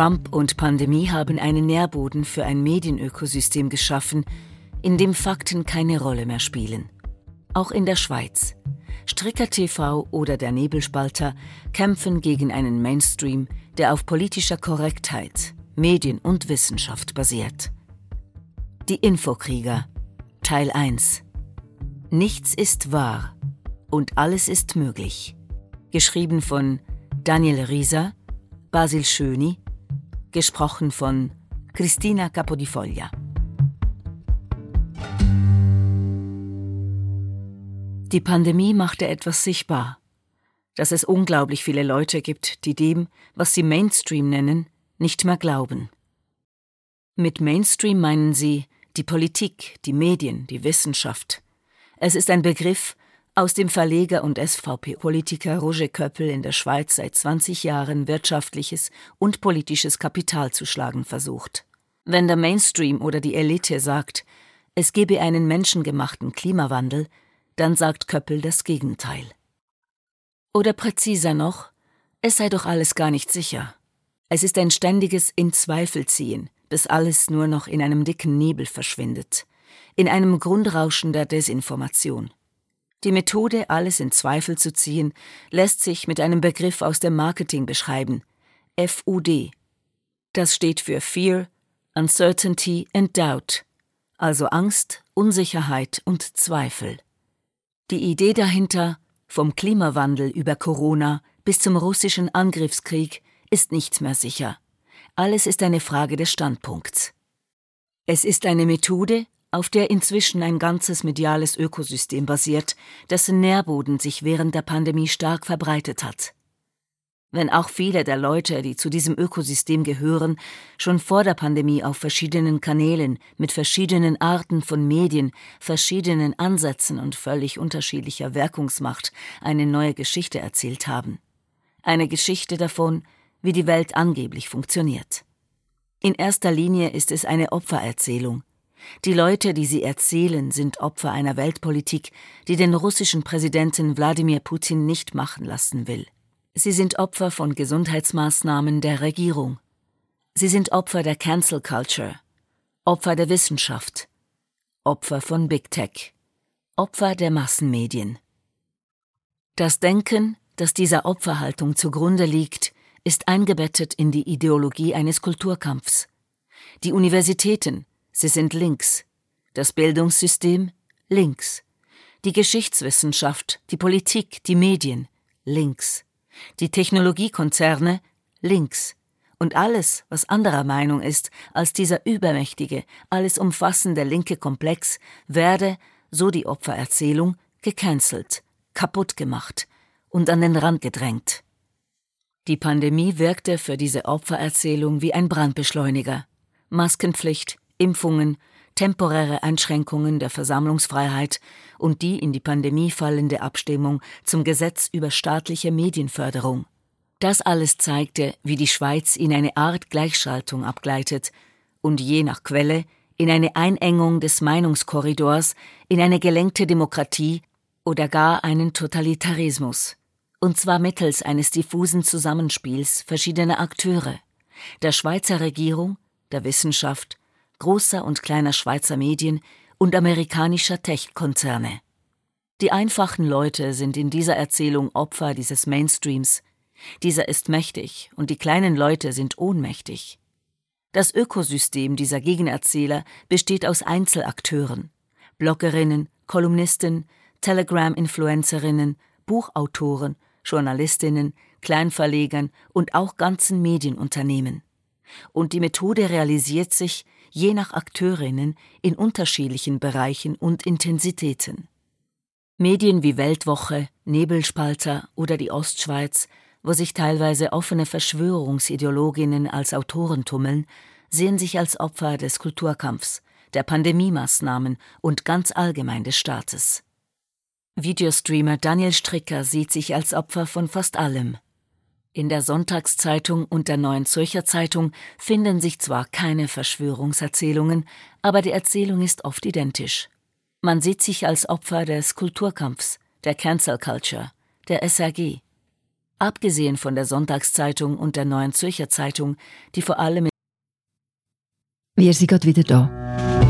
Trump und Pandemie haben einen Nährboden für ein Medienökosystem geschaffen, in dem Fakten keine Rolle mehr spielen. Auch in der Schweiz. Stricker TV oder der Nebelspalter kämpfen gegen einen Mainstream, der auf politischer Korrektheit, Medien und Wissenschaft basiert. Die Infokrieger Teil 1 Nichts ist wahr und alles ist möglich. Geschrieben von Daniel Rieser, Basil Schöni, gesprochen von Cristina Capodifoglia. Die Pandemie machte etwas sichtbar, dass es unglaublich viele Leute gibt, die dem, was sie Mainstream nennen, nicht mehr glauben. Mit Mainstream meinen sie die Politik, die Medien, die Wissenschaft. Es ist ein Begriff, aus dem Verleger und SVP-Politiker Roger Köppel in der Schweiz seit 20 Jahren wirtschaftliches und politisches Kapital zu schlagen versucht. Wenn der Mainstream oder die Elite sagt, es gebe einen menschengemachten Klimawandel, dann sagt Köppel das Gegenteil. Oder präziser noch, es sei doch alles gar nicht sicher. Es ist ein ständiges In Zweifel ziehen, bis alles nur noch in einem dicken Nebel verschwindet, in einem Grundrauschen der Desinformation. Die Methode, alles in Zweifel zu ziehen, lässt sich mit einem Begriff aus dem Marketing beschreiben. FUD. Das steht für Fear, Uncertainty and Doubt, also Angst, Unsicherheit und Zweifel. Die Idee dahinter, vom Klimawandel über Corona bis zum russischen Angriffskrieg, ist nichts mehr sicher. Alles ist eine Frage des Standpunkts. Es ist eine Methode, auf der inzwischen ein ganzes mediales Ökosystem basiert, dessen Nährboden sich während der Pandemie stark verbreitet hat. Wenn auch viele der Leute, die zu diesem Ökosystem gehören, schon vor der Pandemie auf verschiedenen Kanälen mit verschiedenen Arten von Medien, verschiedenen Ansätzen und völlig unterschiedlicher Wirkungsmacht eine neue Geschichte erzählt haben. Eine Geschichte davon, wie die Welt angeblich funktioniert. In erster Linie ist es eine Opfererzählung, die Leute, die sie erzählen, sind Opfer einer Weltpolitik, die den russischen Präsidenten Wladimir Putin nicht machen lassen will. Sie sind Opfer von Gesundheitsmaßnahmen der Regierung. Sie sind Opfer der Cancel Culture, Opfer der Wissenschaft, Opfer von Big Tech, Opfer der Massenmedien. Das Denken, das dieser Opferhaltung zugrunde liegt, ist eingebettet in die Ideologie eines Kulturkampfs. Die Universitäten, Sie sind links. Das Bildungssystem links. Die Geschichtswissenschaft, die Politik, die Medien links. Die Technologiekonzerne links. Und alles, was anderer Meinung ist als dieser übermächtige, alles umfassende linke Komplex, werde, so die Opfererzählung, gecancelt, kaputt gemacht und an den Rand gedrängt. Die Pandemie wirkte für diese Opfererzählung wie ein Brandbeschleuniger. Maskenpflicht, Impfungen, temporäre Einschränkungen der Versammlungsfreiheit und die in die Pandemie fallende Abstimmung zum Gesetz über staatliche Medienförderung. Das alles zeigte, wie die Schweiz in eine Art Gleichschaltung abgleitet und je nach Quelle in eine Einengung des Meinungskorridors, in eine gelenkte Demokratie oder gar einen Totalitarismus. Und zwar mittels eines diffusen Zusammenspiels verschiedener Akteure, der Schweizer Regierung, der Wissenschaft, großer und kleiner Schweizer Medien und amerikanischer Tech-Konzerne. Die einfachen Leute sind in dieser Erzählung Opfer dieses Mainstreams. Dieser ist mächtig und die kleinen Leute sind ohnmächtig. Das Ökosystem dieser Gegenerzähler besteht aus Einzelakteuren, Bloggerinnen, Kolumnisten, Telegram-Influencerinnen, Buchautoren, Journalistinnen, Kleinverlegern und auch ganzen Medienunternehmen. Und die Methode realisiert sich, je nach Akteurinnen in unterschiedlichen Bereichen und Intensitäten. Medien wie Weltwoche, Nebelspalter oder die Ostschweiz wo sich teilweise offene Verschwörungsideologinnen als Autoren tummeln, sehen sich als Opfer des Kulturkampfs, der Pandemiemaßnahmen und ganz allgemein des Staates. Videostreamer Daniel Stricker sieht sich als Opfer von fast allem. In der Sonntagszeitung und der Neuen Zürcher Zeitung finden sich zwar keine Verschwörungserzählungen, aber die Erzählung ist oft identisch. Man sieht sich als Opfer des Kulturkampfs, der Cancel Culture, der SRG. Abgesehen von der Sonntagszeitung und der Neuen Zürcher Zeitung, die vor allem Wir sind gerade wieder da.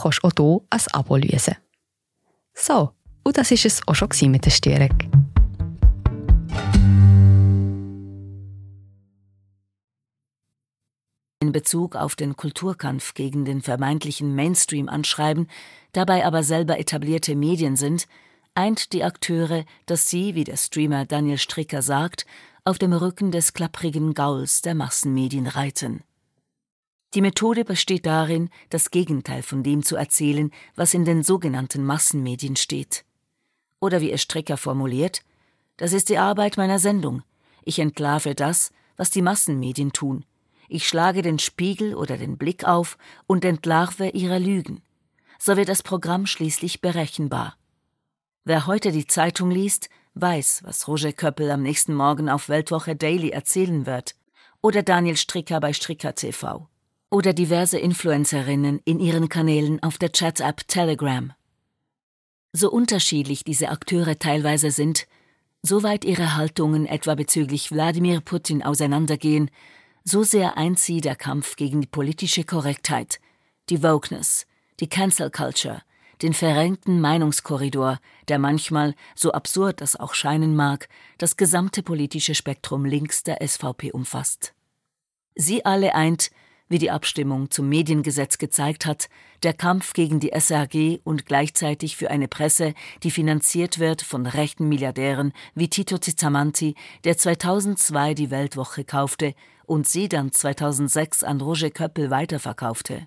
kannst du auch hier ein Abo lösen. So, und das war es auch schon mit der Störung. in Bezug auf den Kulturkampf gegen den vermeintlichen Mainstream anschreiben, dabei aber selber etablierte Medien sind, eint die Akteure, dass sie, wie der Streamer Daniel Stricker sagt, auf dem Rücken des klapprigen Gauls der Massenmedien reiten. Die Methode besteht darin, das Gegenteil von dem zu erzählen, was in den sogenannten Massenmedien steht. Oder wie es Stricker formuliert, das ist die Arbeit meiner Sendung. Ich entlarve das, was die Massenmedien tun. Ich schlage den Spiegel oder den Blick auf und entlarve ihre Lügen. So wird das Programm schließlich berechenbar. Wer heute die Zeitung liest, weiß, was Roger Köppel am nächsten Morgen auf Weltwoche Daily erzählen wird. Oder Daniel Stricker bei Stricker TV. Oder diverse Influencerinnen in ihren Kanälen auf der Chat-App Telegram. So unterschiedlich diese Akteure teilweise sind, soweit ihre Haltungen etwa bezüglich Wladimir Putin auseinandergehen, so sehr eint sie der Kampf gegen die politische Korrektheit, die Wokeness, die Cancel Culture, den verrenkten Meinungskorridor, der manchmal, so absurd das auch scheinen mag, das gesamte politische Spektrum links der SVP umfasst. Sie alle eint, wie die Abstimmung zum Mediengesetz gezeigt hat, der Kampf gegen die SRG und gleichzeitig für eine Presse, die finanziert wird von rechten Milliardären wie Tito Cizzamanti, der 2002 die Weltwoche kaufte und sie dann 2006 an Roger Köppel weiterverkaufte.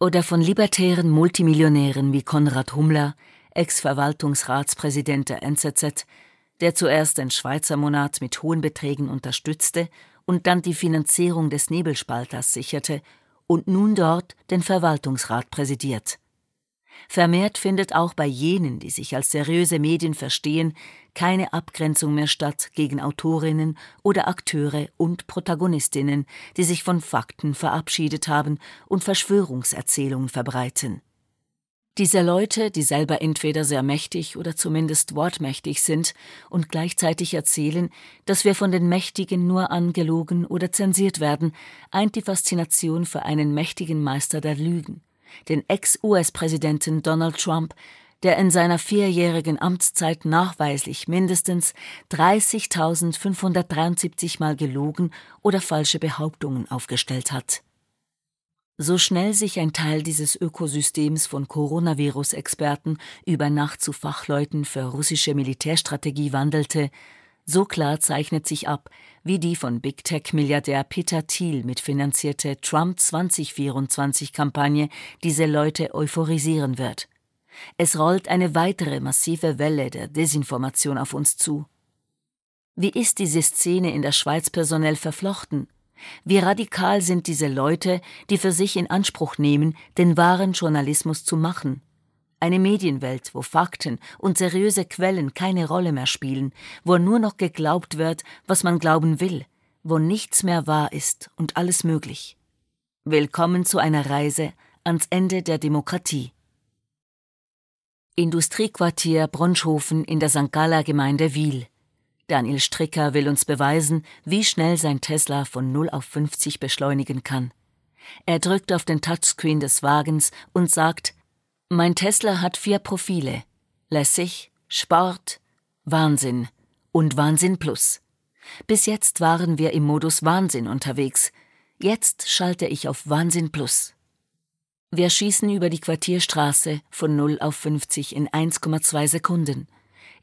Oder von libertären Multimillionären wie Konrad Hummler, Ex-Verwaltungsratspräsident der NZZ, der zuerst den Schweizer Monat mit hohen Beträgen unterstützte und dann die Finanzierung des Nebelspalters sicherte und nun dort den Verwaltungsrat präsidiert. Vermehrt findet auch bei jenen, die sich als seriöse Medien verstehen, keine Abgrenzung mehr statt gegen Autorinnen oder Akteure und Protagonistinnen, die sich von Fakten verabschiedet haben und Verschwörungserzählungen verbreiten. Diese Leute, die selber entweder sehr mächtig oder zumindest wortmächtig sind und gleichzeitig erzählen, dass wir von den Mächtigen nur angelogen oder zensiert werden, eint die Faszination für einen mächtigen Meister der Lügen, den Ex-US-Präsidenten Donald Trump, der in seiner vierjährigen Amtszeit nachweislich mindestens 30.573 Mal gelogen oder falsche Behauptungen aufgestellt hat. So schnell sich ein Teil dieses Ökosystems von Coronavirus-Experten über Nacht zu Fachleuten für russische Militärstrategie wandelte, so klar zeichnet sich ab, wie die von Big Tech-Milliardär Peter Thiel mitfinanzierte Trump 2024-Kampagne diese Leute euphorisieren wird. Es rollt eine weitere massive Welle der Desinformation auf uns zu. Wie ist diese Szene in der Schweiz personell verflochten? Wie radikal sind diese Leute, die für sich in Anspruch nehmen, den wahren Journalismus zu machen? Eine Medienwelt, wo Fakten und seriöse Quellen keine Rolle mehr spielen, wo nur noch geglaubt wird, was man glauben will, wo nichts mehr wahr ist und alles möglich. Willkommen zu einer Reise ans Ende der Demokratie. Industriequartier Bronschhofen in der St. Galler Gemeinde Wiel. Daniel Stricker will uns beweisen, wie schnell sein Tesla von 0 auf 50 beschleunigen kann. Er drückt auf den Touchscreen des Wagens und sagt, mein Tesla hat vier Profile. Lässig, Sport, Wahnsinn und Wahnsinn Plus. Bis jetzt waren wir im Modus Wahnsinn unterwegs. Jetzt schalte ich auf Wahnsinn Plus. Wir schießen über die Quartierstraße von 0 auf 50 in 1,2 Sekunden.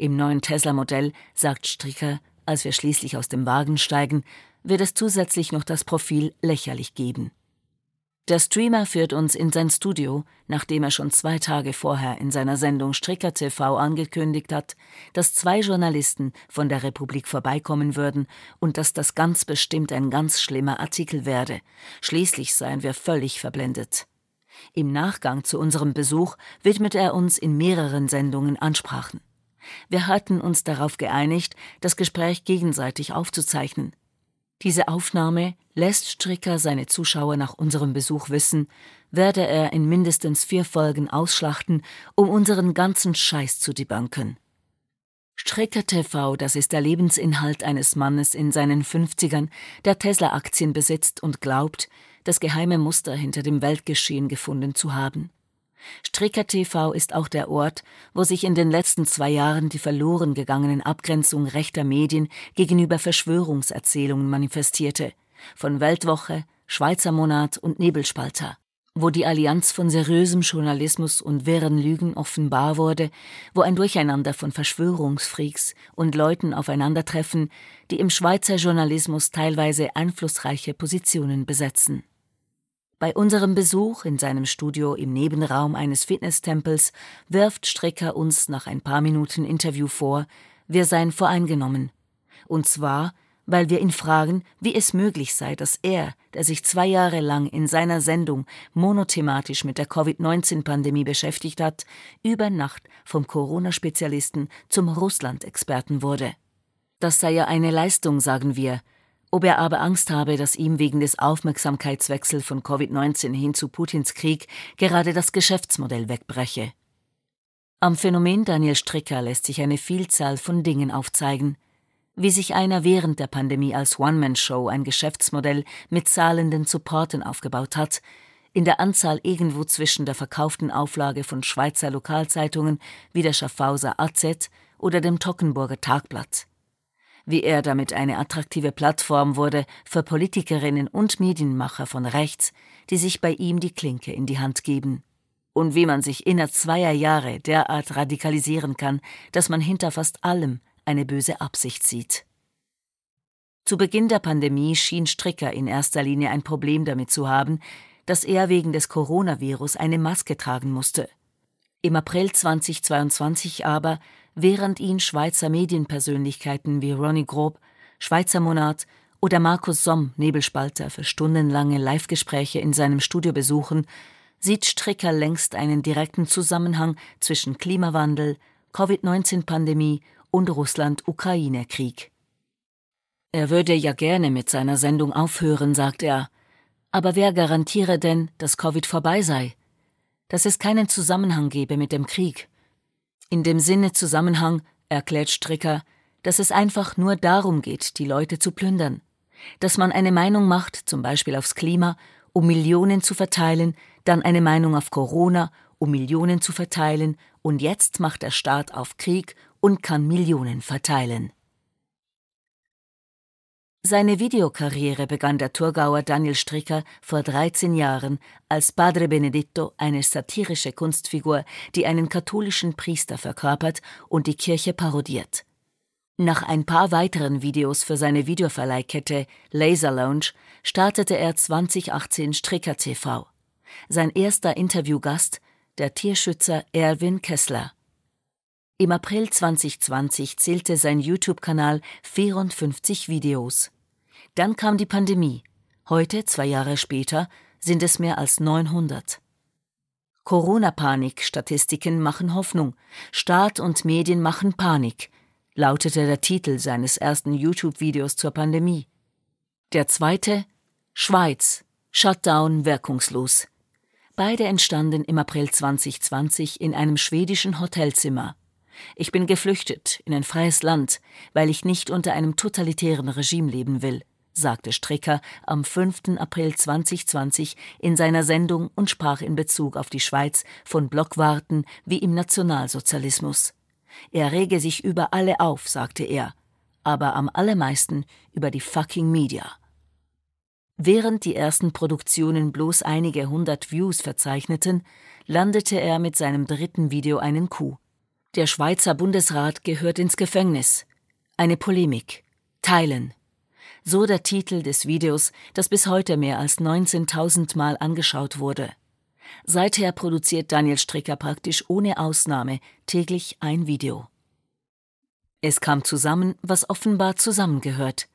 Im neuen Tesla-Modell, sagt Stricker, als wir schließlich aus dem Wagen steigen, wird es zusätzlich noch das Profil lächerlich geben. Der Streamer führt uns in sein Studio, nachdem er schon zwei Tage vorher in seiner Sendung Stricker TV angekündigt hat, dass zwei Journalisten von der Republik vorbeikommen würden und dass das ganz bestimmt ein ganz schlimmer Artikel werde. Schließlich seien wir völlig verblendet. Im Nachgang zu unserem Besuch widmet er uns in mehreren Sendungen Ansprachen. Wir hatten uns darauf geeinigt, das Gespräch gegenseitig aufzuzeichnen. Diese Aufnahme lässt Stricker seine Zuschauer nach unserem Besuch wissen, werde er in mindestens vier Folgen ausschlachten, um unseren ganzen Scheiß zu debunken. Stricker TV, das ist der Lebensinhalt eines Mannes in seinen 50ern, der Tesla-Aktien besitzt und glaubt, das geheime Muster hinter dem Weltgeschehen gefunden zu haben. Stricker TV ist auch der Ort, wo sich in den letzten zwei Jahren die verloren gegangenen Abgrenzung rechter Medien gegenüber Verschwörungserzählungen manifestierte, von Weltwoche, Schweizer Monat und Nebelspalter, wo die Allianz von seriösem Journalismus und wirren Lügen offenbar wurde, wo ein Durcheinander von Verschwörungsfreaks und Leuten aufeinandertreffen, die im Schweizer Journalismus teilweise einflussreiche Positionen besetzen. Bei unserem Besuch in seinem Studio im Nebenraum eines Fitnesstempels wirft Stricker uns nach ein paar Minuten Interview vor, wir seien voreingenommen. Und zwar, weil wir ihn fragen, wie es möglich sei, dass er, der sich zwei Jahre lang in seiner Sendung monothematisch mit der Covid-19-Pandemie beschäftigt hat, über Nacht vom Corona-Spezialisten zum Russland-Experten wurde. Das sei ja eine Leistung, sagen wir, ob er aber Angst habe, dass ihm wegen des Aufmerksamkeitswechsels von Covid-19 hin zu Putins Krieg gerade das Geschäftsmodell wegbreche. Am Phänomen Daniel Stricker lässt sich eine Vielzahl von Dingen aufzeigen. Wie sich einer während der Pandemie als One-Man-Show ein Geschäftsmodell mit zahlenden Supporten aufgebaut hat, in der Anzahl irgendwo zwischen der verkauften Auflage von Schweizer Lokalzeitungen wie der Schaffhauser AZ oder dem Tockenburger Tagblatt wie er damit eine attraktive Plattform wurde für Politikerinnen und Medienmacher von rechts, die sich bei ihm die Klinke in die Hand geben. Und wie man sich innerhalb zweier Jahre derart radikalisieren kann, dass man hinter fast allem eine böse Absicht sieht. Zu Beginn der Pandemie schien Stricker in erster Linie ein Problem damit zu haben, dass er wegen des Coronavirus eine Maske tragen musste. Im April 2022 aber während ihn Schweizer Medienpersönlichkeiten wie Ronny Grob, Schweizer Monat oder Markus Somm, Nebelspalter, für stundenlange Live-Gespräche in seinem Studio besuchen, sieht Stricker längst einen direkten Zusammenhang zwischen Klimawandel, Covid-19-Pandemie und Russland-Ukraine-Krieg. Er würde ja gerne mit seiner Sendung aufhören, sagt er. Aber wer garantiere denn, dass Covid vorbei sei? Dass es keinen Zusammenhang gebe mit dem Krieg? In dem Sinne Zusammenhang erklärt Stricker, dass es einfach nur darum geht, die Leute zu plündern. Dass man eine Meinung macht, zum Beispiel aufs Klima, um Millionen zu verteilen, dann eine Meinung auf Corona, um Millionen zu verteilen, und jetzt macht der Staat auf Krieg und kann Millionen verteilen. Seine Videokarriere begann der Thurgauer Daniel Stricker vor 13 Jahren als Padre Benedetto, eine satirische Kunstfigur, die einen katholischen Priester verkörpert und die Kirche parodiert. Nach ein paar weiteren Videos für seine Videoverleihkette Laser Lounge startete er 2018 Stricker TV. Sein erster Interviewgast, der Tierschützer Erwin Kessler. Im April 2020 zählte sein YouTube-Kanal 54 Videos. Dann kam die Pandemie. Heute, zwei Jahre später, sind es mehr als 900. Corona-Panik-Statistiken machen Hoffnung. Staat und Medien machen Panik, lautete der Titel seines ersten YouTube-Videos zur Pandemie. Der zweite Schweiz. Shutdown wirkungslos. Beide entstanden im April 2020 in einem schwedischen Hotelzimmer. Ich bin geflüchtet in ein freies Land, weil ich nicht unter einem totalitären Regime leben will, sagte Stricker am 5. April 2020 in seiner Sendung und sprach in Bezug auf die Schweiz von Blockwarten wie im Nationalsozialismus. Er rege sich über alle auf, sagte er, aber am allermeisten über die fucking Media. Während die ersten Produktionen bloß einige hundert Views verzeichneten, landete er mit seinem dritten Video einen Coup. Der Schweizer Bundesrat gehört ins Gefängnis. Eine Polemik. Teilen. So der Titel des Videos, das bis heute mehr als 19.000 Mal angeschaut wurde. Seither produziert Daniel Stricker praktisch ohne Ausnahme täglich ein Video. Es kam zusammen, was offenbar zusammengehört.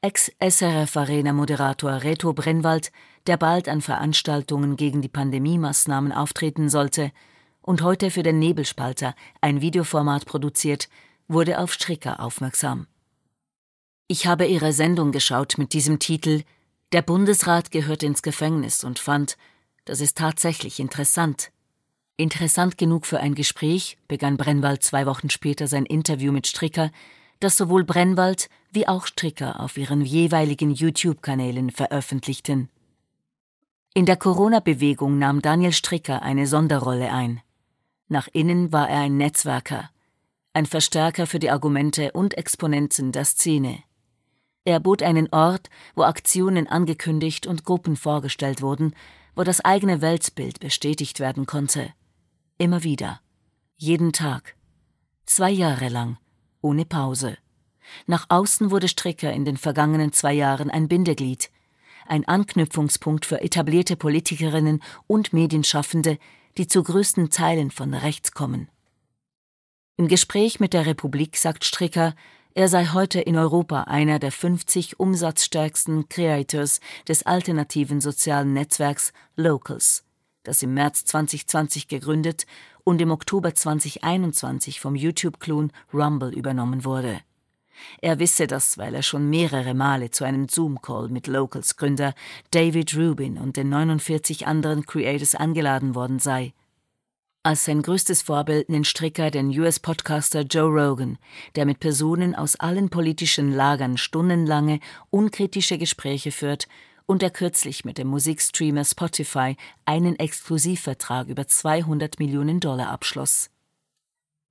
Ex-SRF-Arena-Moderator Reto Brennwald, der bald an Veranstaltungen gegen die Pandemie-Maßnahmen auftreten sollte und heute für den Nebelspalter ein Videoformat produziert, wurde auf Stricker aufmerksam. Ich habe ihre Sendung geschaut mit diesem Titel Der Bundesrat gehört ins Gefängnis und fand, das ist tatsächlich interessant. Interessant genug für ein Gespräch, begann Brennwald zwei Wochen später sein Interview mit Stricker, das sowohl Brennwald wie auch Stricker auf ihren jeweiligen YouTube-Kanälen veröffentlichten. In der Corona-Bewegung nahm Daniel Stricker eine Sonderrolle ein. Nach innen war er ein Netzwerker, ein Verstärker für die Argumente und Exponenten der Szene. Er bot einen Ort, wo Aktionen angekündigt und Gruppen vorgestellt wurden, wo das eigene Weltbild bestätigt werden konnte. Immer wieder. Jeden Tag. Zwei Jahre lang. Ohne Pause. Nach außen wurde Stricker in den vergangenen zwei Jahren ein Bindeglied, ein Anknüpfungspunkt für etablierte Politikerinnen und Medienschaffende, die zu größten Teilen von rechts kommen. Im Gespräch mit der Republik sagt Stricker, er sei heute in Europa einer der 50 umsatzstärksten Creators des alternativen sozialen Netzwerks Locals, das im März 2020 gegründet und im Oktober 2021 vom YouTube-Klon Rumble übernommen wurde. Er wisse das, weil er schon mehrere Male zu einem Zoom-Call mit Locals-Gründer David Rubin und den 49 anderen Creators angeladen worden sei. Als sein größtes Vorbild nennt Stricker den US-Podcaster Joe Rogan, der mit Personen aus allen politischen Lagern stundenlange, unkritische Gespräche führt und der kürzlich mit dem Musikstreamer Spotify einen Exklusivvertrag über 200 Millionen Dollar abschloss.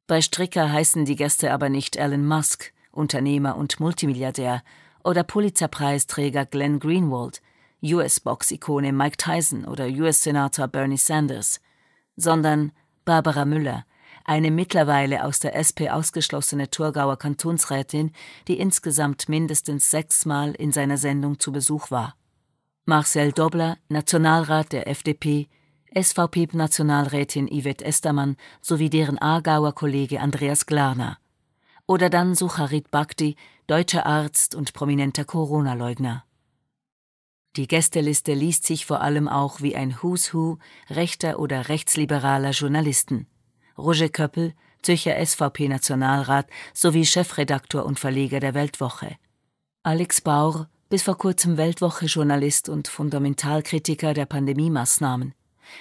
Bei Stricker heißen die Gäste aber nicht Elon Musk, Unternehmer und Multimilliardär, oder Pulitzerpreisträger Glenn Greenwald, US-Box-Ikone Mike Tyson oder US-Senator Bernie Sanders, sondern Barbara Müller, eine mittlerweile aus der SP ausgeschlossene Thurgauer Kantonsrätin, die insgesamt mindestens sechsmal in seiner Sendung zu Besuch war. Marcel Dobler, Nationalrat der FDP, SVP-Nationalrätin Yvette Estermann sowie deren Aargauer Kollege Andreas Glarner. Oder dann Sucharit Bhakti, deutscher Arzt und prominenter Corona-Leugner. Die Gästeliste liest sich vor allem auch wie ein Who's Who rechter oder rechtsliberaler Journalisten. Roger Köppel, Zürcher SVP-Nationalrat sowie Chefredaktor und Verleger der Weltwoche. Alex Baur, bis vor kurzem Weltwoche-Journalist und Fundamentalkritiker der Pandemie-Maßnahmen.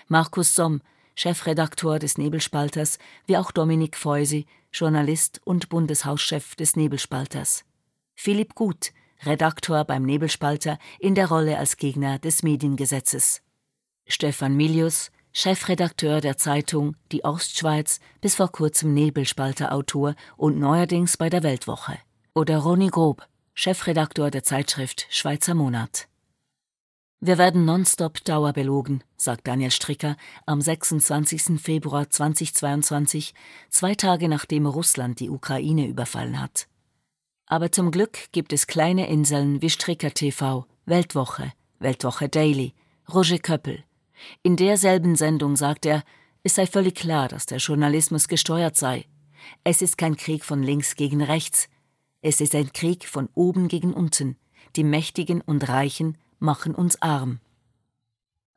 Markus Somm, Chefredaktor des Nebelspalters, wie auch Dominik Feusi, Journalist und Bundeshauschef des Nebelspalters. Philipp Gut, Redaktor beim Nebelspalter in der Rolle als Gegner des Mediengesetzes. Stefan Milius, Chefredakteur der Zeitung Die Ostschweiz, bis vor kurzem Nebelspalter-Autor und neuerdings bei der Weltwoche. Oder Ronny Grob, Chefredaktor der Zeitschrift Schweizer Monat. Wir werden nonstop dauerbelogen, sagt Daniel Stricker am 26. Februar 2022, zwei Tage nachdem Russland die Ukraine überfallen hat. Aber zum Glück gibt es kleine Inseln wie Stricker TV, Weltwoche, Weltwoche Daily, Roger Köppel. In derselben Sendung sagt er, es sei völlig klar, dass der Journalismus gesteuert sei. Es ist kein Krieg von links gegen rechts. Es ist ein Krieg von oben gegen unten. Die Mächtigen und Reichen machen uns arm.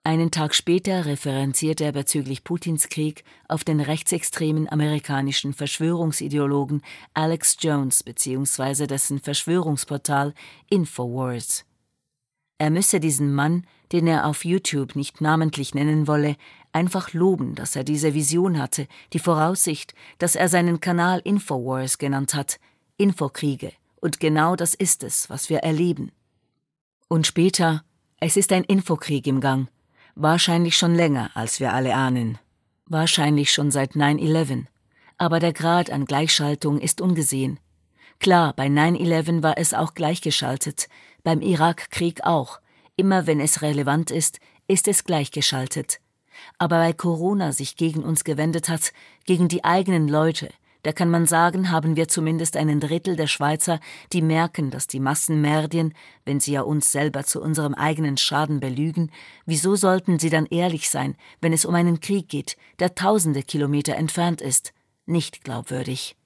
Einen Tag später referenziert er bezüglich Putins Krieg auf den rechtsextremen amerikanischen Verschwörungsideologen Alex Jones bzw. dessen Verschwörungsportal Infowars. Er müsse diesen Mann, den er auf YouTube nicht namentlich nennen wolle, einfach loben, dass er diese Vision hatte, die Voraussicht, dass er seinen Kanal Infowars genannt hat, Infokriege, und genau das ist es, was wir erleben. Und später, es ist ein Infokrieg im Gang, Wahrscheinlich schon länger, als wir alle ahnen. Wahrscheinlich schon seit 9-11. Aber der Grad an Gleichschaltung ist ungesehen. Klar, bei 9-11 war es auch gleichgeschaltet, beim Irakkrieg auch. Immer wenn es relevant ist, ist es gleichgeschaltet. Aber weil Corona sich gegen uns gewendet hat, gegen die eigenen Leute, da kann man sagen, haben wir zumindest einen Drittel der Schweizer, die merken, dass die Massenmerdien, wenn sie ja uns selber zu unserem eigenen Schaden belügen, wieso sollten sie dann ehrlich sein, wenn es um einen Krieg geht, der tausende Kilometer entfernt ist? Nicht glaubwürdig.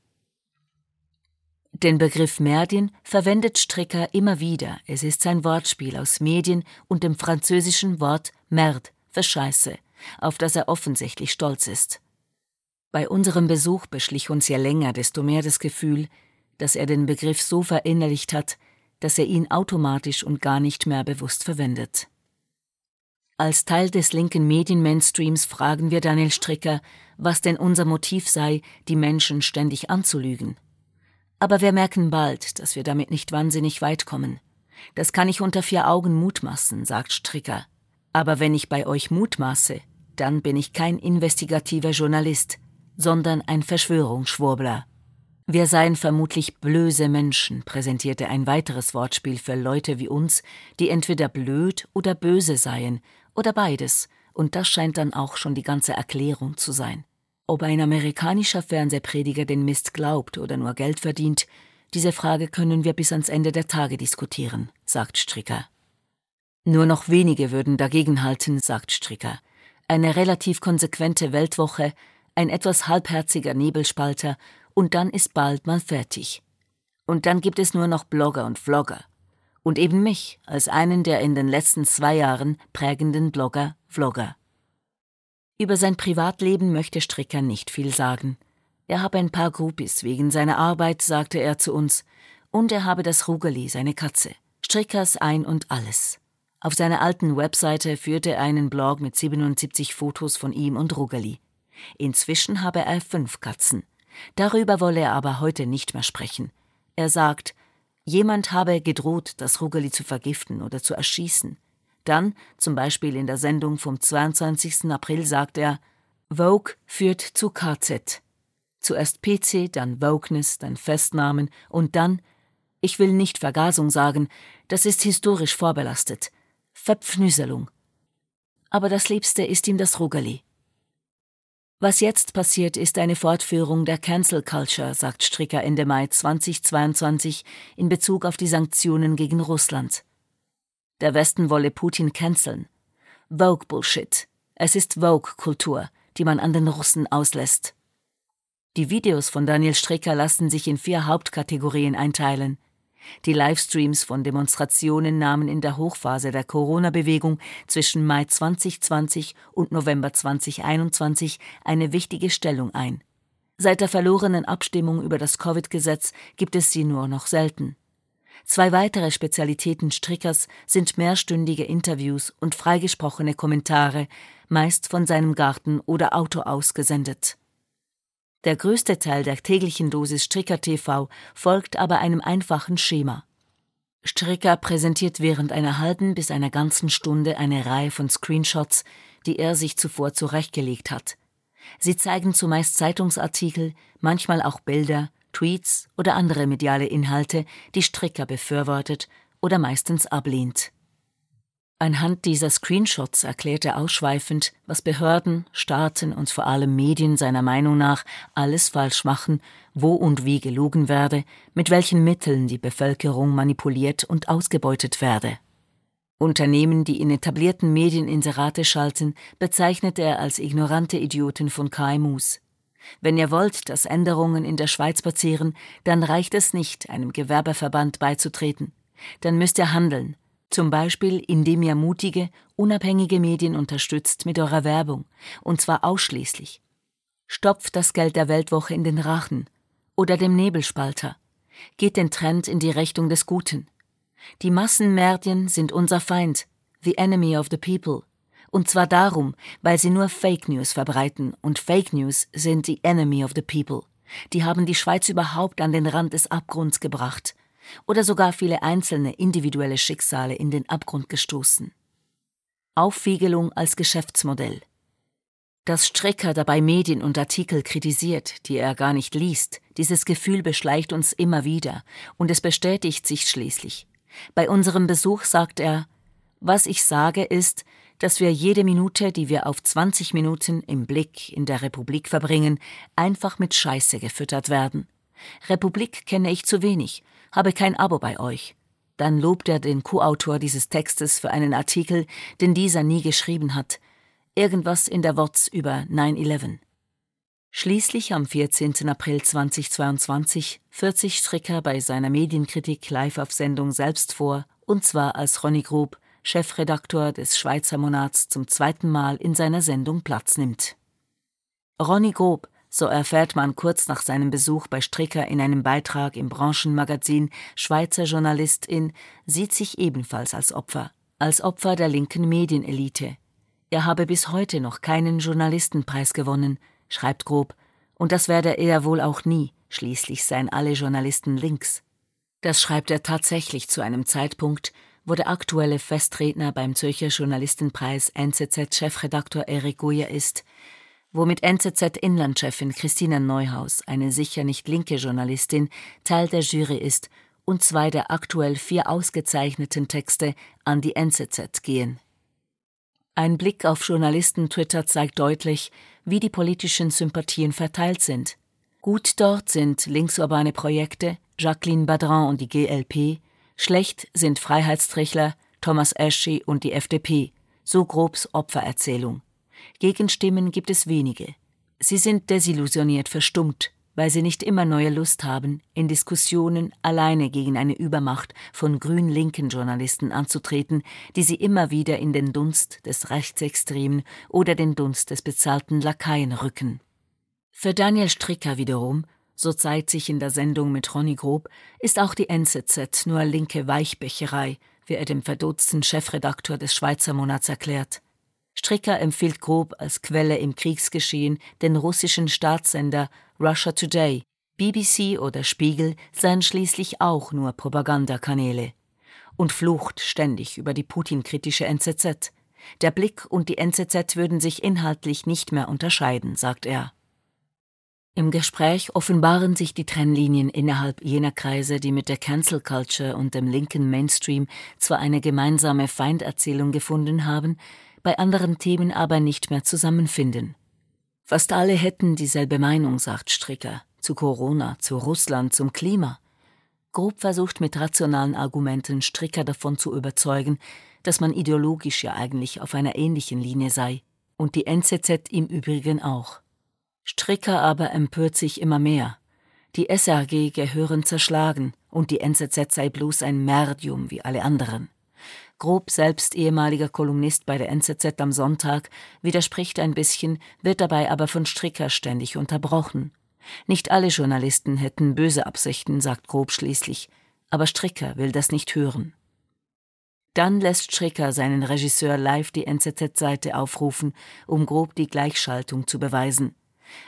Den Begriff Merdien verwendet Stricker immer wieder. Es ist sein Wortspiel aus Medien und dem französischen Wort Merd für Scheiße, auf das er offensichtlich stolz ist. Bei unserem Besuch beschlich uns je länger, desto mehr das Gefühl, dass er den Begriff so verinnerlicht hat, dass er ihn automatisch und gar nicht mehr bewusst verwendet. Als Teil des linken Medienmainstreams fragen wir Daniel Stricker, was denn unser Motiv sei, die Menschen ständig anzulügen. Aber wir merken bald, dass wir damit nicht wahnsinnig weit kommen. Das kann ich unter vier Augen mutmaßen, sagt Stricker. Aber wenn ich bei euch mutmaße, dann bin ich kein investigativer Journalist, sondern ein Verschwörungsschwurbler. Wir seien vermutlich blöse Menschen, präsentierte ein weiteres Wortspiel für Leute wie uns, die entweder blöd oder böse seien, oder beides, und das scheint dann auch schon die ganze Erklärung zu sein. Ob ein amerikanischer Fernsehprediger den Mist glaubt oder nur Geld verdient, diese Frage können wir bis ans Ende der Tage diskutieren, sagt Stricker. Nur noch wenige würden dagegenhalten, sagt Stricker. Eine relativ konsequente Weltwoche ein etwas halbherziger Nebelspalter, und dann ist bald mal fertig. Und dann gibt es nur noch Blogger und Vlogger. Und eben mich als einen der in den letzten zwei Jahren prägenden Blogger, Vlogger. Über sein Privatleben möchte Stricker nicht viel sagen. Er habe ein paar Groupies wegen seiner Arbeit, sagte er zu uns, und er habe das Rugeli, seine Katze. Strickers ein und alles. Auf seiner alten Webseite führte er einen Blog mit 77 Fotos von ihm und Rugeli. Inzwischen habe er fünf Katzen. Darüber wolle er aber heute nicht mehr sprechen. Er sagt, jemand habe gedroht, das Rugeli zu vergiften oder zu erschießen. Dann, zum Beispiel in der Sendung vom 22. April, sagt er, Vogue führt zu KZ. Zuerst PC, dann Wokeness, dann Festnahmen und dann, ich will nicht Vergasung sagen, das ist historisch vorbelastet, Verpfnüselung. Aber das Liebste ist ihm das Rugeli. Was jetzt passiert, ist eine Fortführung der Cancel Culture, sagt Stricker Ende Mai 2022 in Bezug auf die Sanktionen gegen Russland. Der Westen wolle Putin canceln. Vogue Bullshit. Es ist Vogue-Kultur, die man an den Russen auslässt. Die Videos von Daniel Stricker lassen sich in vier Hauptkategorien einteilen. Die Livestreams von Demonstrationen nahmen in der Hochphase der Corona-Bewegung zwischen Mai 2020 und November 2021 eine wichtige Stellung ein. Seit der verlorenen Abstimmung über das Covid-Gesetz gibt es sie nur noch selten. Zwei weitere Spezialitäten Strickers sind mehrstündige Interviews und freigesprochene Kommentare, meist von seinem Garten oder Auto ausgesendet. Der größte Teil der täglichen Dosis Stricker TV folgt aber einem einfachen Schema. Stricker präsentiert während einer halben bis einer ganzen Stunde eine Reihe von Screenshots, die er sich zuvor zurechtgelegt hat. Sie zeigen zumeist Zeitungsartikel, manchmal auch Bilder, Tweets oder andere mediale Inhalte, die Stricker befürwortet oder meistens ablehnt. Anhand dieser Screenshots erklärt er ausschweifend, was Behörden, Staaten und vor allem Medien seiner Meinung nach alles falsch machen, wo und wie gelogen werde, mit welchen Mitteln die Bevölkerung manipuliert und ausgebeutet werde. Unternehmen, die in etablierten Medien Inserate schalten, bezeichnet er als ignorante Idioten von KMUs. Wenn ihr wollt, dass Änderungen in der Schweiz passieren, dann reicht es nicht, einem Gewerbeverband beizutreten. Dann müsst ihr handeln, zum Beispiel, indem ihr mutige, unabhängige Medien unterstützt mit eurer Werbung, und zwar ausschließlich. Stopft das Geld der Weltwoche in den Rachen oder dem Nebelspalter. Geht den Trend in die Richtung des Guten. Die Massenmerdien sind unser Feind, the enemy of the people. Und zwar darum, weil sie nur Fake News verbreiten und Fake News sind the enemy of the people. Die haben die Schweiz überhaupt an den Rand des Abgrunds gebracht oder sogar viele einzelne individuelle Schicksale in den Abgrund gestoßen. Aufwiegelung als Geschäftsmodell. Dass Strecker dabei Medien und Artikel kritisiert, die er gar nicht liest, dieses Gefühl beschleicht uns immer wieder, und es bestätigt sich schließlich. Bei unserem Besuch sagt er, was ich sage ist, dass wir jede Minute, die wir auf 20 Minuten im Blick in der Republik verbringen, einfach mit Scheiße gefüttert werden. Republik kenne ich zu wenig, habe kein Abo bei euch. Dann lobt er den Co-Autor dieses Textes für einen Artikel, den dieser nie geschrieben hat, irgendwas in der WOTS über 9-11. Schließlich am 14. April 2022 führt sich Stricker bei seiner Medienkritik live auf Sendung selbst vor, und zwar als Ronny Grub, Chefredaktor des Schweizer Monats, zum zweiten Mal in seiner Sendung Platz nimmt. Ronny Grob, so erfährt man kurz nach seinem Besuch bei Stricker in einem Beitrag im Branchenmagazin Schweizer Journalistin, sieht sich ebenfalls als Opfer, als Opfer der linken Medienelite, er habe bis heute noch keinen Journalistenpreis gewonnen, schreibt Grob, und das werde er wohl auch nie, schließlich seien alle Journalisten links. Das schreibt er tatsächlich zu einem Zeitpunkt, wo der aktuelle Festredner beim Zürcher Journalistenpreis NZZ-Chefredaktor Erik Guyer ist, wo mit NZZ-Inlandchefin Christina Neuhaus, eine sicher nicht linke Journalistin, Teil der Jury ist und zwei der aktuell vier ausgezeichneten Texte an die NZZ gehen. Ein Blick auf Journalisten-Twitter zeigt deutlich, wie die politischen Sympathien verteilt sind. Gut dort sind linksurbane Projekte, Jacqueline Badran und die GLP, schlecht sind Freiheitstrichler, Thomas Eschi und die FDP, so Grobs Opfererzählung. Gegenstimmen gibt es wenige. Sie sind desillusioniert verstummt, weil sie nicht immer neue Lust haben, in Diskussionen alleine gegen eine Übermacht von grün-linken Journalisten anzutreten, die sie immer wieder in den Dunst des Rechtsextremen oder den Dunst des bezahlten Lakaien rücken. Für Daniel Stricker wiederum, so zeigt sich in der Sendung mit Ronny Grob, ist auch die NZZ nur linke Weichbecherei, wie er dem verdutzten Chefredakteur des Schweizer Monats erklärt. Stricker empfiehlt Grob als Quelle im Kriegsgeschehen den russischen Staatssender Russia Today. BBC oder Spiegel seien schließlich auch nur Propagandakanäle. Und flucht ständig über die Putin-kritische NZZ. Der Blick und die NZZ würden sich inhaltlich nicht mehr unterscheiden, sagt er. Im Gespräch offenbaren sich die Trennlinien innerhalb jener Kreise, die mit der Cancel Culture und dem linken Mainstream zwar eine gemeinsame Feinderzählung gefunden haben, bei anderen Themen aber nicht mehr zusammenfinden. Fast alle hätten dieselbe Meinung, sagt Stricker, zu Corona, zu Russland, zum Klima. Grob versucht mit rationalen Argumenten Stricker davon zu überzeugen, dass man ideologisch ja eigentlich auf einer ähnlichen Linie sei, und die NZZ im Übrigen auch. Stricker aber empört sich immer mehr. Die SRG gehören zerschlagen und die NZZ sei bloß ein Merdium wie alle anderen. Grob selbst ehemaliger Kolumnist bei der NZZ am Sonntag, widerspricht ein bisschen, wird dabei aber von Stricker ständig unterbrochen. Nicht alle Journalisten hätten böse Absichten, sagt Grob schließlich, aber Stricker will das nicht hören. Dann lässt Stricker seinen Regisseur live die NZZ-Seite aufrufen, um Grob die Gleichschaltung zu beweisen.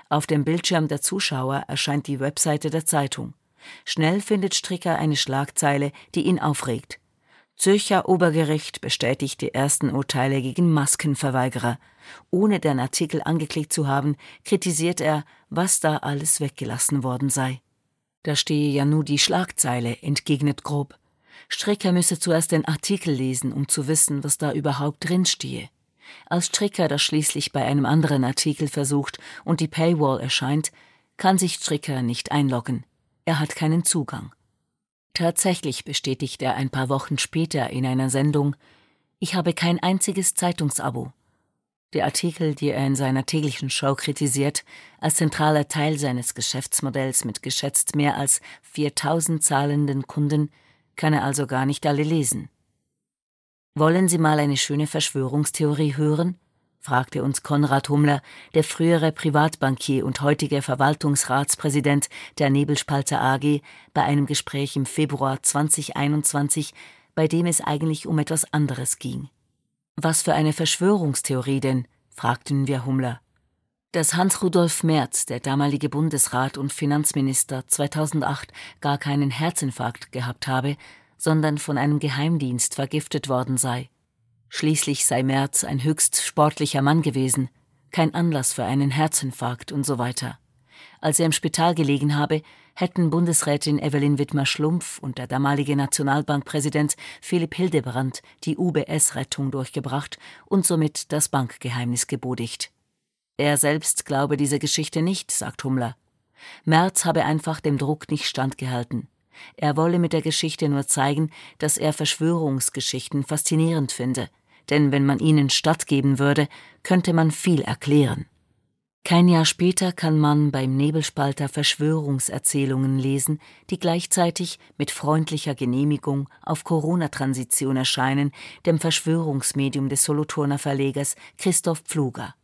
Auf dem Bildschirm der Zuschauer erscheint die Webseite der Zeitung. Schnell findet Stricker eine Schlagzeile, die ihn aufregt. Zürcher Obergericht bestätigt die ersten Urteile gegen Maskenverweigerer. Ohne den Artikel angeklickt zu haben, kritisiert er, was da alles weggelassen worden sei. Da stehe ja nur die Schlagzeile, entgegnet Grob. Stricker müsse zuerst den Artikel lesen, um zu wissen, was da überhaupt drinstehe. Als Stricker das schließlich bei einem anderen Artikel versucht und die Paywall erscheint, kann sich Stricker nicht einloggen. Er hat keinen Zugang. Tatsächlich bestätigt er ein paar Wochen später in einer Sendung, ich habe kein einziges Zeitungsabo. Der Artikel, die er in seiner täglichen Show kritisiert, als zentraler Teil seines Geschäftsmodells mit geschätzt mehr als 4000 zahlenden Kunden, kann er also gar nicht alle lesen. Wollen Sie mal eine schöne Verschwörungstheorie hören? Fragte uns Konrad Hummler, der frühere Privatbankier und heutige Verwaltungsratspräsident der Nebelspalter AG, bei einem Gespräch im Februar 2021, bei dem es eigentlich um etwas anderes ging. Was für eine Verschwörungstheorie denn? fragten wir Hummler. Dass Hans-Rudolf Merz, der damalige Bundesrat und Finanzminister, 2008 gar keinen Herzinfarkt gehabt habe, sondern von einem Geheimdienst vergiftet worden sei. Schließlich sei Merz ein höchst sportlicher Mann gewesen. kein Anlass für einen Herzinfarkt und so weiter. Als er im Spital gelegen habe, hätten Bundesrätin Evelyn Wittmer-Schlumpf und der damalige Nationalbankpräsident Philipp Hildebrand die UBS-Rettung durchgebracht und somit das Bankgeheimnis gebodigt. Er selbst glaube diese Geschichte nicht, sagt Hummler. Merz habe einfach dem Druck nicht standgehalten. Er wolle mit der Geschichte nur zeigen, dass er Verschwörungsgeschichten faszinierend finde, denn wenn man ihnen stattgeben würde, könnte man viel erklären. Kein Jahr später kann man beim Nebelspalter Verschwörungserzählungen lesen, die gleichzeitig mit freundlicher Genehmigung auf Corona-Transition erscheinen, dem Verschwörungsmedium des Solothurner Verlegers Christoph Pfluger.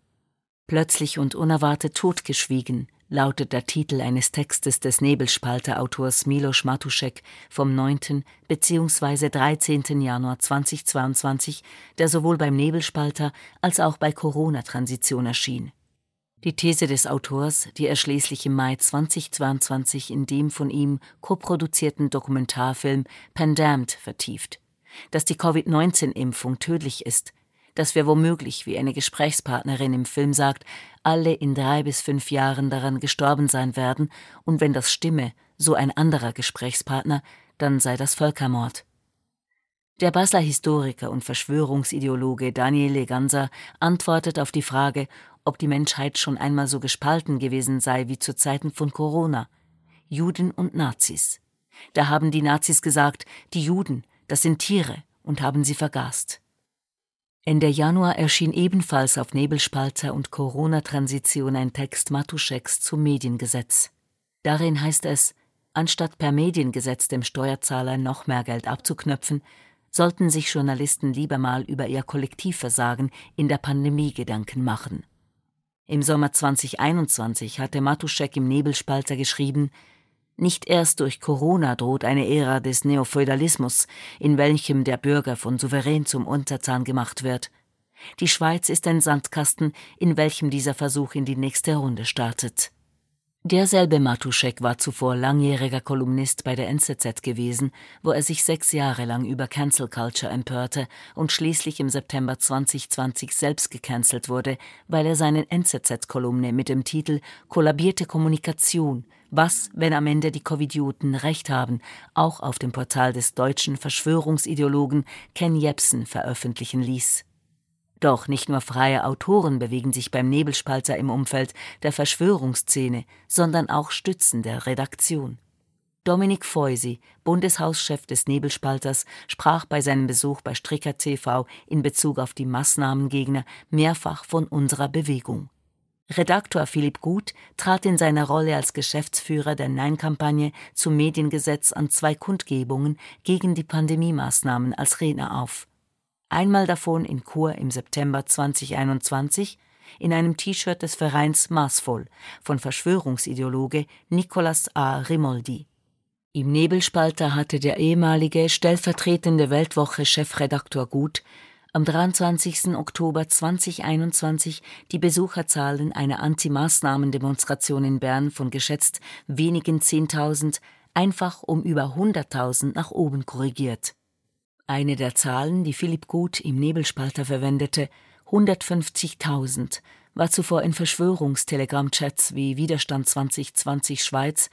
Plötzlich und unerwartet totgeschwiegen lautet der Titel eines Textes des Nebelspalter-Autors Milos Matuszek vom 9. bzw. 13. Januar 2022, der sowohl beim Nebelspalter als auch bei Corona-Transition erschien. Die These des Autors, die er schließlich im Mai 2022 in dem von ihm koproduzierten Dokumentarfilm Pandemd vertieft, dass die Covid-19-Impfung tödlich ist, dass wir womöglich, wie eine Gesprächspartnerin im Film sagt, alle in drei bis fünf Jahren daran gestorben sein werden, und wenn das stimme, so ein anderer Gesprächspartner, dann sei das Völkermord. Der Basler Historiker und Verschwörungsideologe Daniel Leganza antwortet auf die Frage, ob die Menschheit schon einmal so gespalten gewesen sei wie zu Zeiten von Corona. Juden und Nazis. Da haben die Nazis gesagt, die Juden, das sind Tiere, und haben sie vergast. Ende Januar erschien ebenfalls auf Nebelspalter und Corona-Transition ein Text Matuscheks zum Mediengesetz. Darin heißt es, anstatt per Mediengesetz dem Steuerzahler noch mehr Geld abzuknöpfen, sollten sich Journalisten lieber mal über ihr Kollektivversagen in der Pandemie Gedanken machen. Im Sommer 2021 hatte Matuschek im Nebelspalter geschrieben, nicht erst durch Corona droht eine Ära des Neofeudalismus, in welchem der Bürger von Souverän zum Untertan gemacht wird. Die Schweiz ist ein Sandkasten, in welchem dieser Versuch in die nächste Runde startet. Derselbe Matuschek war zuvor langjähriger Kolumnist bei der NZZ gewesen, wo er sich sechs Jahre lang über Cancel Culture empörte und schließlich im September 2020 selbst gecancelt wurde, weil er seine NZZ-Kolumne mit dem Titel Kollabierte Kommunikation was, wenn am Ende die Covidioten recht haben, auch auf dem Portal des deutschen Verschwörungsideologen Ken Jepsen veröffentlichen ließ. Doch nicht nur freie Autoren bewegen sich beim Nebelspalter im Umfeld der Verschwörungsszene, sondern auch Stützen der Redaktion. Dominik Feusi, Bundeshauschef des Nebelspalters, sprach bei seinem Besuch bei Stricker TV in Bezug auf die Maßnahmengegner mehrfach von unserer Bewegung. Redaktor Philipp Gut trat in seiner Rolle als Geschäftsführer der Nein-Kampagne zum Mediengesetz an zwei Kundgebungen gegen die Pandemiemaßnahmen als Redner auf. Einmal davon in Chur im September 2021 in einem T-Shirt des Vereins Maßvoll von Verschwörungsideologe Nicolas A. Rimoldi. Im Nebelspalter hatte der ehemalige stellvertretende Weltwoche-Chefredaktor Gut am 23. Oktober 2021 die Besucherzahlen einer Anti-Maßnahmen-Demonstration in Bern von geschätzt wenigen 10.000 einfach um über 100.000 nach oben korrigiert. Eine der Zahlen, die Philipp Gut im Nebelspalter verwendete, 150.000, war zuvor in Verschwörungstelegram-Chats wie Widerstand 2020 Schweiz,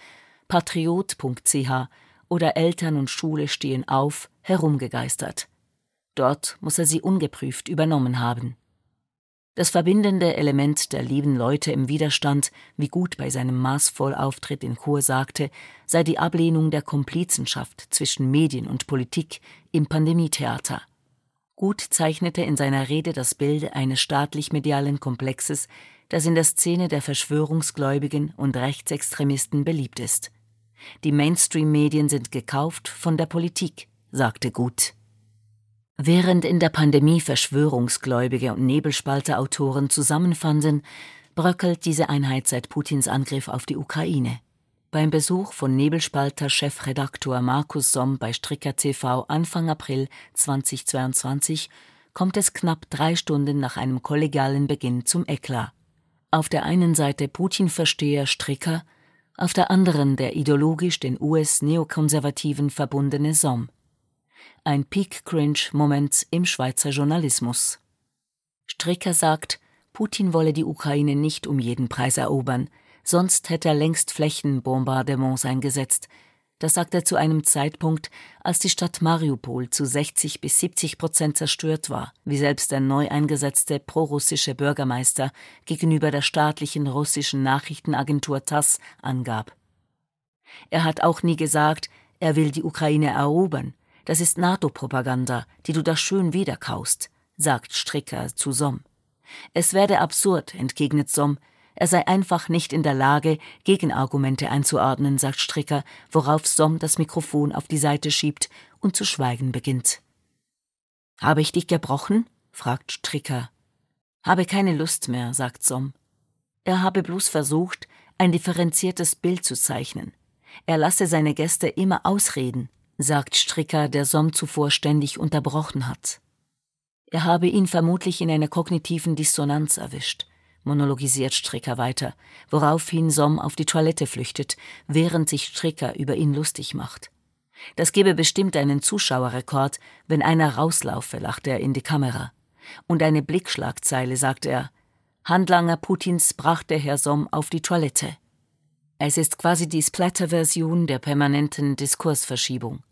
patriot.ch oder Eltern und Schule stehen auf herumgegeistert. Dort muss er sie ungeprüft übernommen haben. Das verbindende Element der lieben Leute im Widerstand, wie gut bei seinem maßvoll Auftritt in Chur sagte, sei die Ablehnung der Komplizenschaft zwischen Medien und Politik im Pandemietheater. Gut zeichnete in seiner Rede das Bild eines staatlich-medialen Komplexes, das in der Szene der Verschwörungsgläubigen und Rechtsextremisten beliebt ist. Die Mainstream-Medien sind gekauft von der Politik, sagte Gut. Während in der Pandemie Verschwörungsgläubige und Nebelspalter-Autoren zusammenfanden, bröckelt diese Einheit seit Putins Angriff auf die Ukraine. Beim Besuch von Nebelspalter-Chefredaktor Markus Somm bei Stricker TV Anfang April 2022 kommt es knapp drei Stunden nach einem kollegialen Beginn zum Eklat. Auf der einen Seite Putin-Versteher Stricker, auf der anderen der ideologisch den US-Neokonservativen verbundene Somm ein Peak-Cringe-Moment im Schweizer Journalismus. Stricker sagt, Putin wolle die Ukraine nicht um jeden Preis erobern, sonst hätte er längst Flächenbombardements eingesetzt. Das sagt er zu einem Zeitpunkt, als die Stadt Mariupol zu 60 bis 70 Prozent zerstört war, wie selbst der neu eingesetzte prorussische Bürgermeister gegenüber der staatlichen russischen Nachrichtenagentur TASS angab. Er hat auch nie gesagt, er will die Ukraine erobern. Das ist NATO-Propaganda, die du da schön wiederkaust, sagt Stricker zu Somm. Es werde absurd, entgegnet Somm, er sei einfach nicht in der Lage, Gegenargumente einzuordnen, sagt Stricker, worauf Somm das Mikrofon auf die Seite schiebt und zu schweigen beginnt. Habe ich dich gebrochen? fragt Stricker. Habe keine Lust mehr, sagt Somm. Er habe bloß versucht, ein differenziertes Bild zu zeichnen. Er lasse seine Gäste immer ausreden, sagt Stricker, der Somm zuvor ständig unterbrochen hat. Er habe ihn vermutlich in einer kognitiven Dissonanz erwischt monologisiert Stricker weiter, woraufhin Somm auf die Toilette flüchtet, während sich Stricker über ihn lustig macht. Das gebe bestimmt einen Zuschauerrekord, wenn einer rauslaufe, lacht er in die Kamera. Und eine Blickschlagzeile, sagt er. Handlanger Putins brachte Herr Somm auf die Toilette. Es ist quasi die Splatter-Version der permanenten Diskursverschiebung.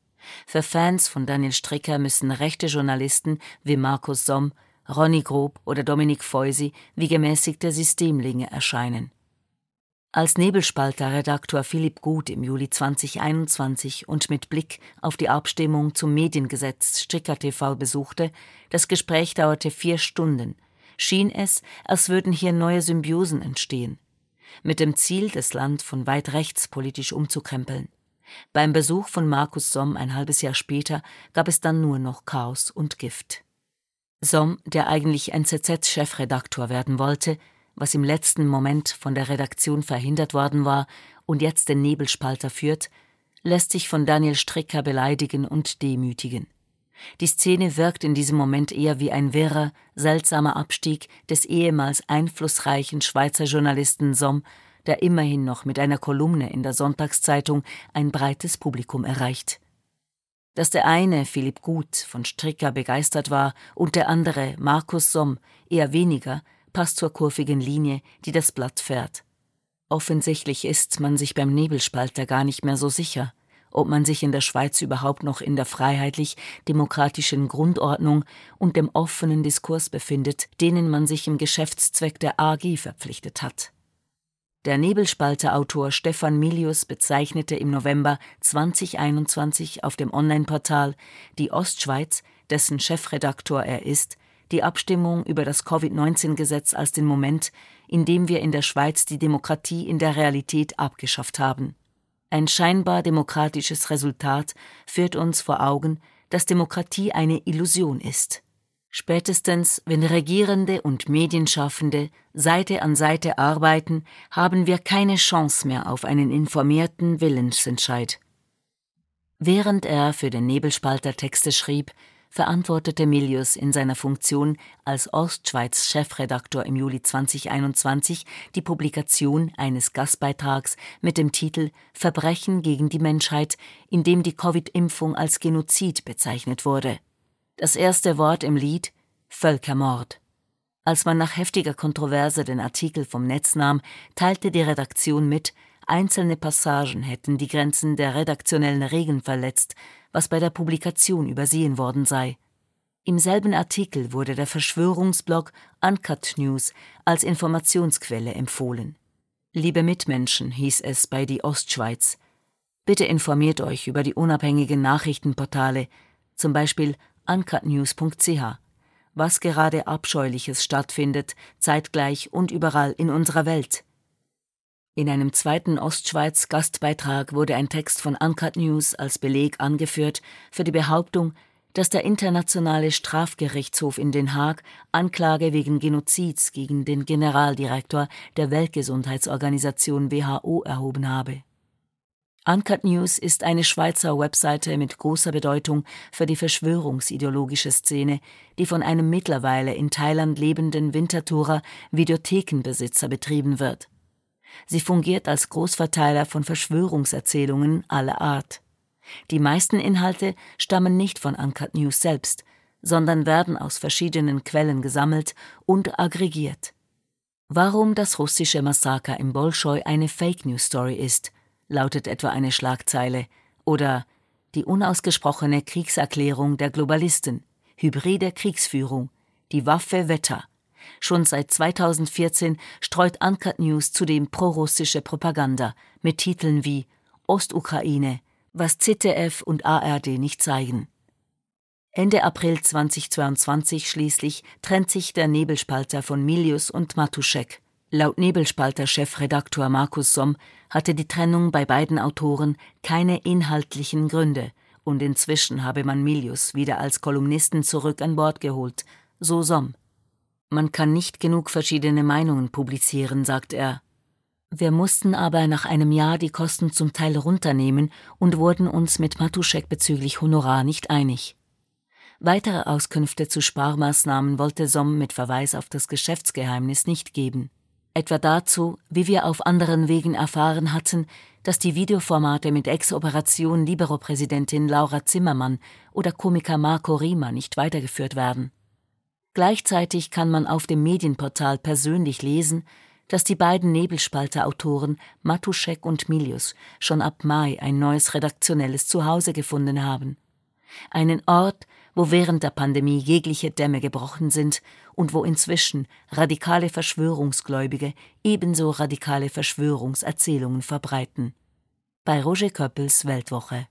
Für Fans von Daniel Stricker müssen rechte Journalisten wie Markus Somm Ronny Grob oder Dominik Feusi wie gemäßigte Systemlinge erscheinen. Als Nebelspalter-Redaktor Philipp Gut im Juli 2021 und mit Blick auf die Abstimmung zum Mediengesetz Stricker TV besuchte, das Gespräch dauerte vier Stunden, schien es, als würden hier neue Symbiosen entstehen, mit dem Ziel, das Land von weit rechts politisch umzukrempeln. Beim Besuch von Markus Somm ein halbes Jahr später gab es dann nur noch Chaos und Gift. Somm, der eigentlich NZZ-Chefredaktor werden wollte, was im letzten Moment von der Redaktion verhindert worden war und jetzt den Nebelspalter führt, lässt sich von Daniel Stricker beleidigen und demütigen. Die Szene wirkt in diesem Moment eher wie ein wirrer, seltsamer Abstieg des ehemals einflussreichen Schweizer Journalisten Somm, der immerhin noch mit einer Kolumne in der Sonntagszeitung ein breites Publikum erreicht. Dass der eine, Philipp Gut, von Stricker begeistert war und der andere, Markus Somm, eher weniger, passt zur kurvigen Linie, die das Blatt fährt. Offensichtlich ist man sich beim Nebelspalter gar nicht mehr so sicher, ob man sich in der Schweiz überhaupt noch in der freiheitlich-demokratischen Grundordnung und dem offenen Diskurs befindet, denen man sich im Geschäftszweck der AG verpflichtet hat. Der Nebelspalter-Autor Stefan Milius bezeichnete im November 2021 auf dem Online-Portal Die Ostschweiz, dessen Chefredaktor er ist, die Abstimmung über das Covid-19-Gesetz als den Moment, in dem wir in der Schweiz die Demokratie in der Realität abgeschafft haben. Ein scheinbar demokratisches Resultat führt uns vor Augen, dass Demokratie eine Illusion ist. Spätestens, wenn Regierende und Medienschaffende Seite an Seite arbeiten, haben wir keine Chance mehr auf einen informierten Willensentscheid. Während er für den Nebelspalter Texte schrieb, verantwortete Milius in seiner Funktion als Ostschweiz-Chefredaktor im Juli 2021 die Publikation eines Gastbeitrags mit dem Titel Verbrechen gegen die Menschheit, in dem die Covid-Impfung als Genozid bezeichnet wurde. Das erste Wort im Lied Völkermord. Als man nach heftiger Kontroverse den Artikel vom Netz nahm, teilte die Redaktion mit, einzelne Passagen hätten die Grenzen der redaktionellen Regeln verletzt, was bei der Publikation übersehen worden sei. Im selben Artikel wurde der Verschwörungsblog Uncut News als Informationsquelle empfohlen. Liebe Mitmenschen, hieß es bei die Ostschweiz, bitte informiert euch über die unabhängigen Nachrichtenportale, zum Beispiel uncutnews.ch, was gerade Abscheuliches stattfindet, zeitgleich und überall in unserer Welt. In einem zweiten Ostschweiz-Gastbeitrag wurde ein Text von Uncut News als Beleg angeführt für die Behauptung, dass der Internationale Strafgerichtshof in Den Haag Anklage wegen Genozids gegen den Generaldirektor der Weltgesundheitsorganisation WHO erhoben habe. Uncut News ist eine Schweizer Webseite mit großer Bedeutung für die verschwörungsideologische Szene, die von einem mittlerweile in Thailand lebenden Winterthurer Videothekenbesitzer betrieben wird. Sie fungiert als Großverteiler von Verschwörungserzählungen aller Art. Die meisten Inhalte stammen nicht von Uncut News selbst, sondern werden aus verschiedenen Quellen gesammelt und aggregiert. Warum das russische Massaker im Bolschoi eine Fake News Story ist, lautet etwa eine Schlagzeile, oder die unausgesprochene Kriegserklärung der Globalisten, hybride Kriegsführung, die Waffe Wetter. Schon seit 2014 streut Uncut News zudem prorussische Propaganda mit Titeln wie Ostukraine, was ZDF und ARD nicht zeigen. Ende April 2022 schließlich trennt sich der Nebelspalter von Milius und Matuschek. Laut Nebelspalter-Chefredaktor Markus Somm hatte die Trennung bei beiden Autoren keine inhaltlichen Gründe und inzwischen habe man Milius wieder als Kolumnisten zurück an Bord geholt, so Somm. Man kann nicht genug verschiedene Meinungen publizieren, sagt er. Wir mussten aber nach einem Jahr die Kosten zum Teil runternehmen und wurden uns mit Matuschek bezüglich Honorar nicht einig. Weitere Auskünfte zu Sparmaßnahmen wollte Somm mit Verweis auf das Geschäftsgeheimnis nicht geben. Etwa dazu, wie wir auf anderen Wegen erfahren hatten, dass die Videoformate mit Ex-Operation Libero-Präsidentin Laura Zimmermann oder Komiker Marco Rima nicht weitergeführt werden. Gleichzeitig kann man auf dem Medienportal persönlich lesen, dass die beiden Nebelspalter-Autoren Matuschek und Milius schon ab Mai ein neues redaktionelles Zuhause gefunden haben. Einen Ort, wo während der Pandemie jegliche Dämme gebrochen sind und wo inzwischen radikale Verschwörungsgläubige ebenso radikale Verschwörungserzählungen verbreiten. Bei Roger Köppels Weltwoche